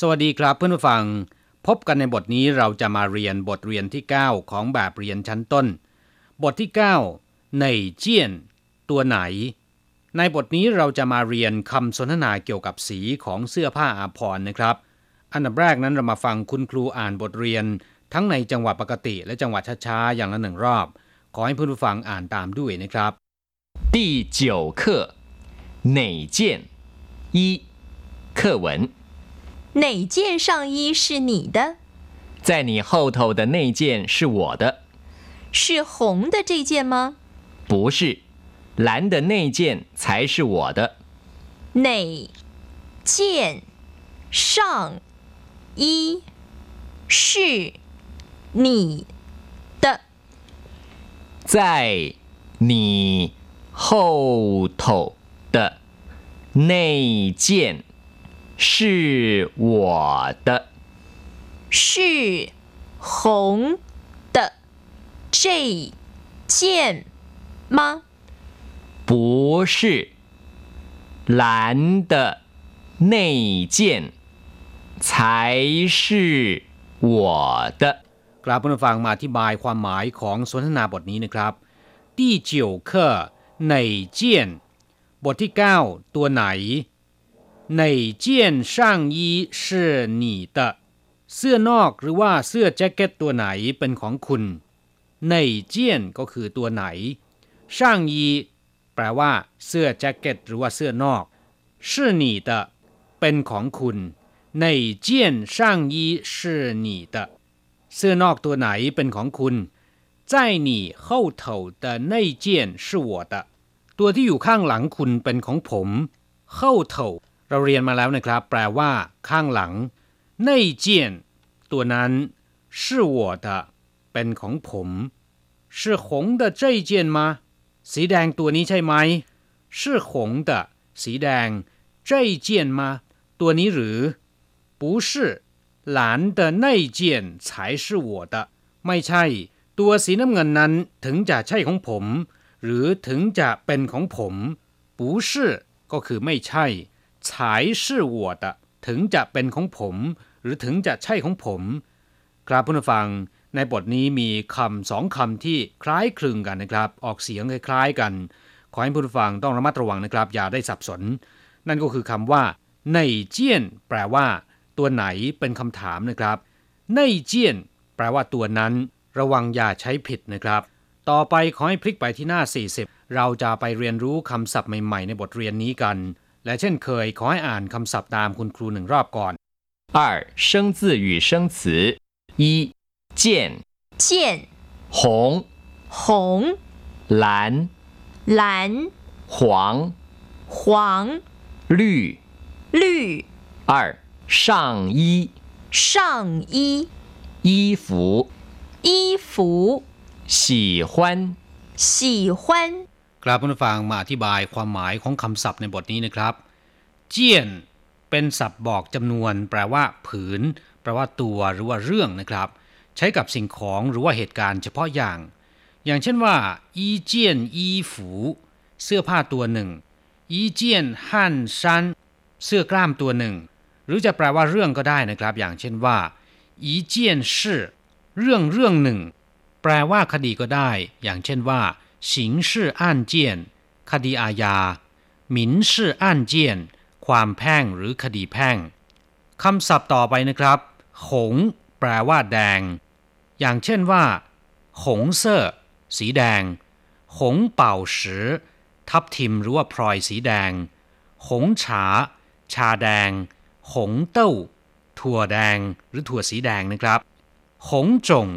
สวัสดีครับเพื่อนผู้ฟัง พบกันในบทนี้เราจะมาเรียนบทเรียนที่ 9 ของแบบเรียนชั้นต้น บทที่ 9 ในเจียน ตัวไหน ในบทนี้เราจะมาเรียนคำสนทนาเกี่ยวกับสีของเสื้อผ้าอาภรณ์นะครับ อันดับแรกนั้นเรามาฟังคุณครูอ่านบทเรียน ทั้งในจังหวะปกติและจังหวะช้าๆอย่างละหนึ่งรอบ ขอให้เพื่อนผู้ฟังอ่านตามด้วยนะครับ 第九课哪件一课文， 哪件上衣是你的？在你后头的那件是我的，是红的这件吗？不是，蓝的那件才是我的。哪件上衣是你的？在你后头的那件是我的，是红的这件吗？不是，蓝的那件才是我的。 ครับเพื่อนผู้ฟังมาอธิบายความหมายของสนทนาบทนี้นะครับที่เจียวเคอในเจียน บทที่ 9 ตัวไหน ในเจียนช่างยี是你的เสื้อนอกหรือว่าเสื้อแจ็คเก็ตตัวไหนเป็นของคุณในเจียนก็คือตัวไหนช่างยีแปลว่า เสื้อแจ็คเก็ตหรือว่าเสื้อนอก是你的เป็นของคุณในเจียนช่างยี是你的เสื้อนอกตัวไหนเป็นของคุณ在你后头的那件是我的ตัวที่อยู่ข้างหลังคุณเป็นของผมเข้าเถา เราเรียนมาแล้วนะครับ แปลว่า ข้างหลังในเจียนตัวนั้น是我的เป็นของผม是红的这一件吗สีแดงตัวนี้ใช่ไหม是红的สีแดง这一件吗ตัวนี้หรือ不是蓝的那件才是我的ไม่ใช่ ตัวสีน้ำเงินนั้นถึงจะใช่ของผม หรือถึงจะเป็นของผม不是ก็คือไม่ใช่ 才是我的ถึงจะเป็นของผม หรือถึงจะใช่ของผม ครับผู้ฟัง ในบทนี้มีคำสองคำที่คล้ายคลึงกันนะครับ ออกเสียงคล้ายๆกัน ขอให้ผู้ฟังต้องระมัดระวังนะครับ อย่าได้สับสน นั่นก็คือคำว่าในเจียน แปลว่า ตัวไหนเป็นคำถามนะครับในเจียน แปลว่าตัวนั้น ระวังอย่าใช้ผิดนะครับ ต่อไปขอให้พลิกไปที่หน้า 40 เราจะไปเรียนรู้คำศัพท์ใหม่ๆ ในบทเรียนนี้กัน และเช่นเคยขอให้อ่านคำศัพท์ตามคุณครูหนึ่งรอบก่อน 二生字与生词一见见红红蓝蓝黄黄绿绿二上衣上衣衣服衣服喜欢喜欢 ครับผู้ฟังมาอธิบายความหมายของคำศัพท์ในบทนี้นะครับ เจียน เป็นศัพท์บอกจำนวน แปลว่า ผืน แปลว่าตัวหรือว่าเรื่องนะครับ ใช้กับสิ่งของหรือว่าเหตุการณ์เฉพาะอย่าง อย่างเช่นว่า อีเจียนอีฝูเสื้อผ้าตัวหนึ่ง อีเจียนฮั่นซันเสื้อกล้ามตัวหนึ่ง หรือจะแปลว่าเรื่องก็ได้นะครับ อย่างเช่นว่า อีเจียนชื่อเรื่องเรื่องหนึ่ง แปลว่าคดีก็ได้ อย่างเช่นว่า สิงคดีอาญา หมินความแพ่งหรือคดีแพ่งคำศัพท์ต่อไปนะครับหงแปลว่าแดง อย่างเช่นว่าหงเซอร์สีแดงหงเป่าสือทับทิมหรือว่าพลอยสีแดง หงฉา ชาแดง หงเต้า ถั่วแดงหรือถั่วสีแดงนะครับ หงจง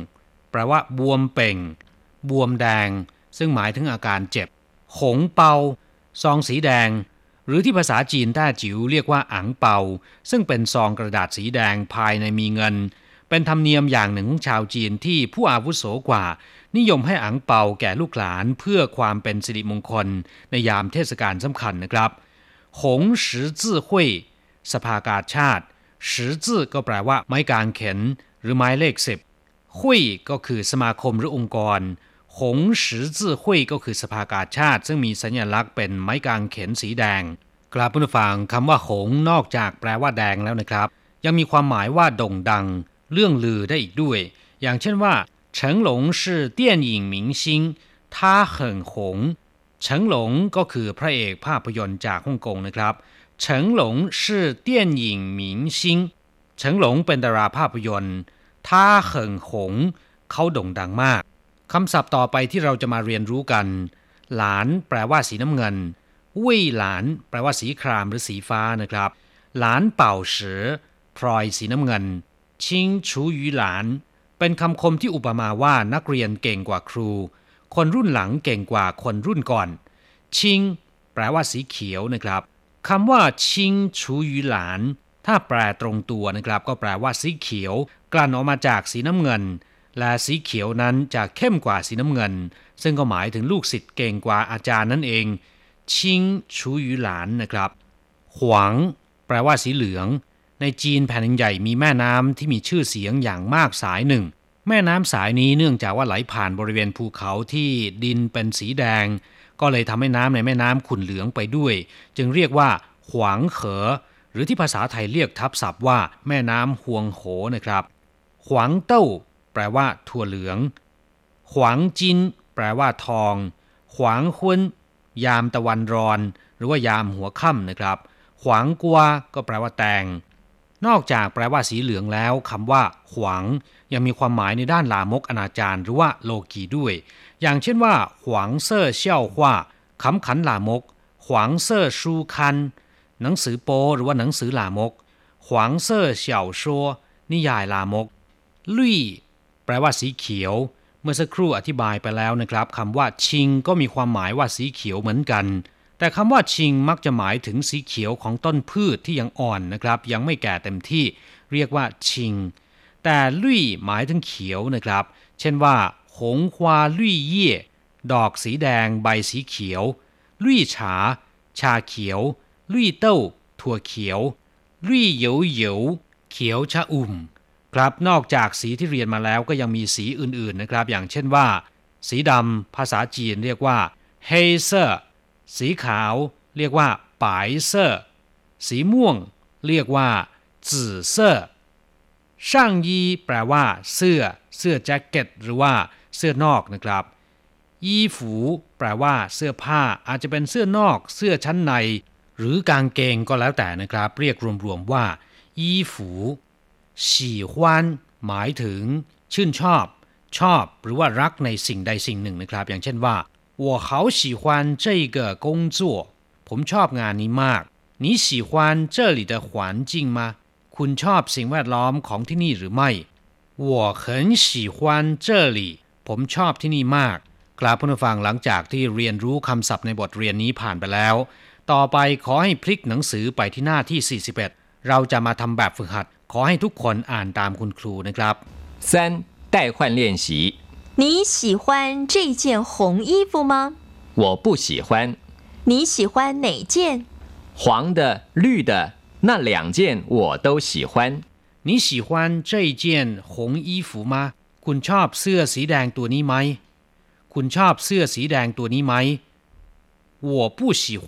แปลว่า บวมเป่ง บวมแดง ซึ่งหมายถึงอาการเจ็บ หงเปา ซองสีแดง หรือที่ภาษาจีนแต้จิ๋วเรียกว่าอังเปา ซึ่งเป็นซองกระดาษสีแดงภายในมีเงิน เป็นธรรมเนียมอย่างหนึ่งของชาวจีนที่ผู้อาวุโสกว่า นิยมให้อังเปาแก่ลูกหลานเพื่อความเป็นสิริมงคล ในยามเทศกาลสำคัญนะครับ หงสือจื่อหุยสภากาชาติสือจื่อก็แปลว่าไม้กางเขนหรือไม้เลขสิบหุยก็คือสมาคมหรือองค์กร หงสือจื่อหุยก็คือสภากาชาติ ซึ่งมีสัญลักษณ์เป็นไม้กางเขนสีแดง กราบผู้ฟังคำว่าหงนอกจากแปลว่าแดงแล้วนะครับ ยังมีความหมายว่าโด่งดัง เรื่องลือได้อีกด้วย อย่างเช่นว่าเฉิงหลง是电影明星他很红เฉิงหลงก็คือพระเอกภาพยนตร์จากฮ่องกงนะครับเฉิงหลง是电影明星เฉิงหลงเป็นดาราภาพยนตร์他很红เขาโด่งดังมาก คำศัพท์ต่อไปที่เราจะมาเรียนรู้กัน หลานแปลว่าสีน้ำเงินเว่ยหลาน แปลว่าสีครามหรือสีฟ้านะครับ หลานเป่าเสือพลอยสีน้ำเงิน ชิงชูยูหลาน เป็นคำคมที่อุปมาว่านักเรียนเก่งกว่าครู คนรุ่นหลังเก่งกว่าคนรุ่นก่อน ชิง แปลว่าสีเขียวนะครับคำว่า ชิงชูยูหลาน ถ้าแปลตรงตัวนะครับ ก็แปลว่าสีเขียว กลั่นออกมาจากสีน้ำเงิน และสีเขียวนั้นจะเข้มกว่าสีน้ำเงิน ซึ่งก็หมายถึงลูกศิษย์เก่งกว่าอาจารย์นั่นเอง ชิงชูยูหลานนะครับ หวาง แปลว่าสีเหลือง ในจีนแผ่นใหญ่มีแม่น้ำที่มีชื่อเสียงอย่างมากสายหนึ่ง แม่น้ำสายนี้เนื่องจากว่าไหลผ่านบริเวณภูเขาที่ดินเป็นสีแดง ก็เลยทำให้น้ำในแม่น้ำขุ่นเหลืองไปด้วย จึงเรียกว่า หวางเขอ หรือที่ภาษาไทยเรียกทับศัพท์ว่า แม่น้ำหวงโขนะครับ หวางเต้า แปลว่า ถั่วเหลืองหวางจิน แปลว่า ทองหวางคุนยามตะวันรอน หรือว่ายามหัวค่ำนะครับ ขวางกัว ก็แปลว่าแตง นอกจากแปลว่าสีเหลืองแล้วคำว่า ขวางยังมีความหมายในด้านลามกอนาจารหรือว่าโลกีด้วย อย่างเช่นว่า ขวางเซ่อเชี่ยวฮว่าคำขันลามก ขวางเซ่อชูคัน หนังสือโปหรือว่าหนังสือลามก ขวางเซ่อเสี่ยวชัวนิยายลามก ลุย แปลว่าสีเขียว เมื่อสักครู่อธิบายไปแล้วนะครับคำว่าชิงก็มีความหมายว่าสีเขียวเหมือนกัน แต่คำว่าชิงมักจะหมายถึงสีเขียวของต้นพืชที่ยังอ่อนนะครับ ยังไม่แก่เต็มที่ เรียกว่าชิง แต่ลุยหมายถึงเขียวนะครับ เช่นว่า หงฮวาลุยเย่ดอกสีแดง ใบสีเขียวลุยฉา ชาเขียวลุยเต้าถั่วเขียวลุยเหยวเหยวเขียวชะอุ่ม ครับนอกจากสีที่เรียนมาแล้วก็ยังมีสีอื่นๆนะครับ อย่างเช่นว่า สีดำภาษาจีนเรียกว่า黑色สีขาวเรียกว่า白色สีม่วง เรียกว่าจื่อเซอร์上衣แปลว่า เสื้อ เสื้อแจ็คเก็ต หรือว่าเสื้อนอกนะครับ衣服แปลว่า เสื้อผ้าอาจจะเป็นเสื้อนอก เสื้อชั้นใน หรือกางเกงก็แล้วแต่นะครับ เรียกรวมๆว่า衣服 ฉี่ฮวานหมายถึง ชื่นชอบ ชอบ หรือว่ารักในสิ่งใดสิ่งหนึ่งนะครับ อย่างเช่นว่า我好喜欢这个工作ผมชอบงานนี้มาก你喜欢这里的环境吗คุณชอบสิ่งแวดล้อมของที่นี่หรือไม่我很喜欢这里ผมชอบที่นี่มากกราบผู้ฟังหลังจากที่เรียนรู้คำศัพท์ในบทเรียนนี้ผ่านไปแล้ว ต่อไปขอให้พลิกหนังสือไปที่หน้าที่ 41 เราจะมาทำแบบฝึกหัด ขอให้ทุกคนอ่านตามคุณครูนะครับ 三代换练习，你喜欢这件红衣服吗？我不喜欢你喜欢哪件？黄的、绿的那两件我都喜欢。你喜欢这件红衣服吗คุณชอบเสื้อสีแดงตัวนี้ไหม คุณชอบเสื้อสีแดงตัวนี้ไหม我不喜欢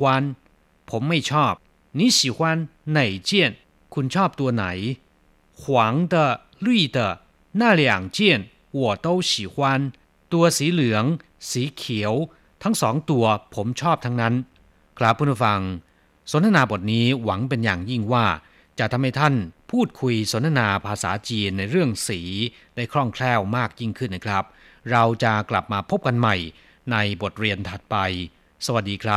ผมไม่ชอบ你喜欢哪件คุณชอบตัวไหน 黄的绿的那两件我都喜欢ตัวสีเหลือง สีเขียว ทั้งสองตัวผมชอบทั้งนั้น ครับผู้ฟัง สนทนาบทนี้หวังเป็นอย่างยิ่งว่า จะทำให้ท่านพูดคุยสนทนาภาษาจีนในเรื่องสีได้คล่องแคล่วมากยิ่งขึ้นนะครับ เราจะกลับมาพบกันใหม่ในบทเรียนถัดไป สวัสดีครับ